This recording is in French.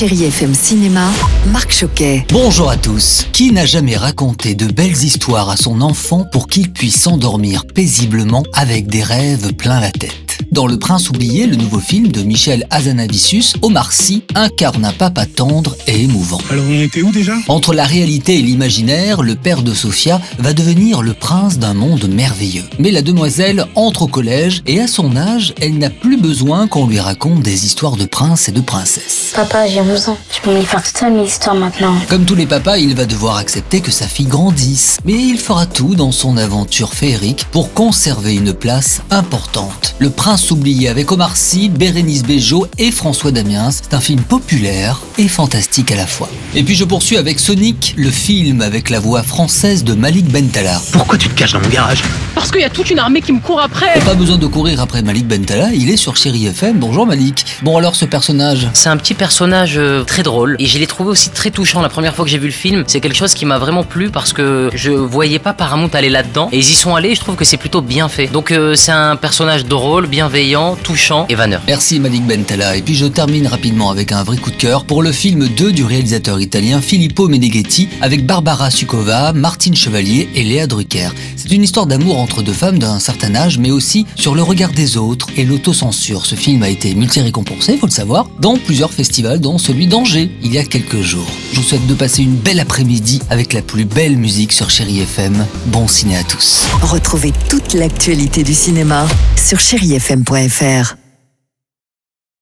Chéri FM Cinéma, Marc Choquet. Bonjour à tous. Qui n'a jamais raconté de belles histoires à son enfant pour qu'il puisse s'endormir paisiblement avec des rêves plein la tête? Dans Le Prince oublié, le nouveau film de Michel Hazanavicius, Omar Sy incarne un papa tendre et émouvant. Alors on était où déjà? Entre la réalité et l'imaginaire, le père de Sophia va devenir le prince d'un monde merveilleux. Mais la demoiselle entre au collège et à son âge, elle n'a plus besoin qu'on lui raconte des histoires de princes et de princesses. Papa, j'ai 11 ans. Je peux me faire toute seule mes histoires maintenant. Comme tous les papas, il va devoir accepter que sa fille grandisse. Mais il fera tout dans son aventure féerique pour conserver une place importante. Le prince oublié avec Omar Sy, Bérénice Bejo et François Damiens. C'est un film populaire et fantastique à la fois. Et puis je poursuis avec Sonic, le film avec la voix française de Malik Bentala. Pourquoi tu te caches dans mon garage? Parce qu'il y a toute une armée qui me court après. Pas besoin de courir après Malik Bentala, il est sur Chéri FM. Bonjour Malik. Bon alors ce personnage? C'est un petit personnage euh, très drôle et je l'ai trouvé aussi très touchant la première fois que j'ai vu le film. C'est quelque chose qui m'a vraiment plu parce que je voyais pas Paramount aller là-dedans et ils y sont allés. Je trouve que c'est plutôt bien fait. Donc euh, c'est un personnage drôle, bienveillant, touchant et vanneur. Merci Malik Bentala. Et puis je termine rapidement avec un vrai coup de cœur pour le film 2 du réalisateur italien Filippo Meneghetti avec Barbara Sucova, Martine Chevalier et Léa Drucker. C'est une histoire d'amour entre deux femmes d'un certain âge, mais aussi sur le regard des autres et l'autocensure. Ce film a été multi-récompensé, faut le savoir, dans plusieurs festivals, dont celui d'Angers, il y a quelques jours. Je vous souhaite de passer une belle après-midi avec la plus belle musique sur Chéri FM. Bon ciné à tous. Retrouvez toute l'actualité du cinéma sur chérifm.fr.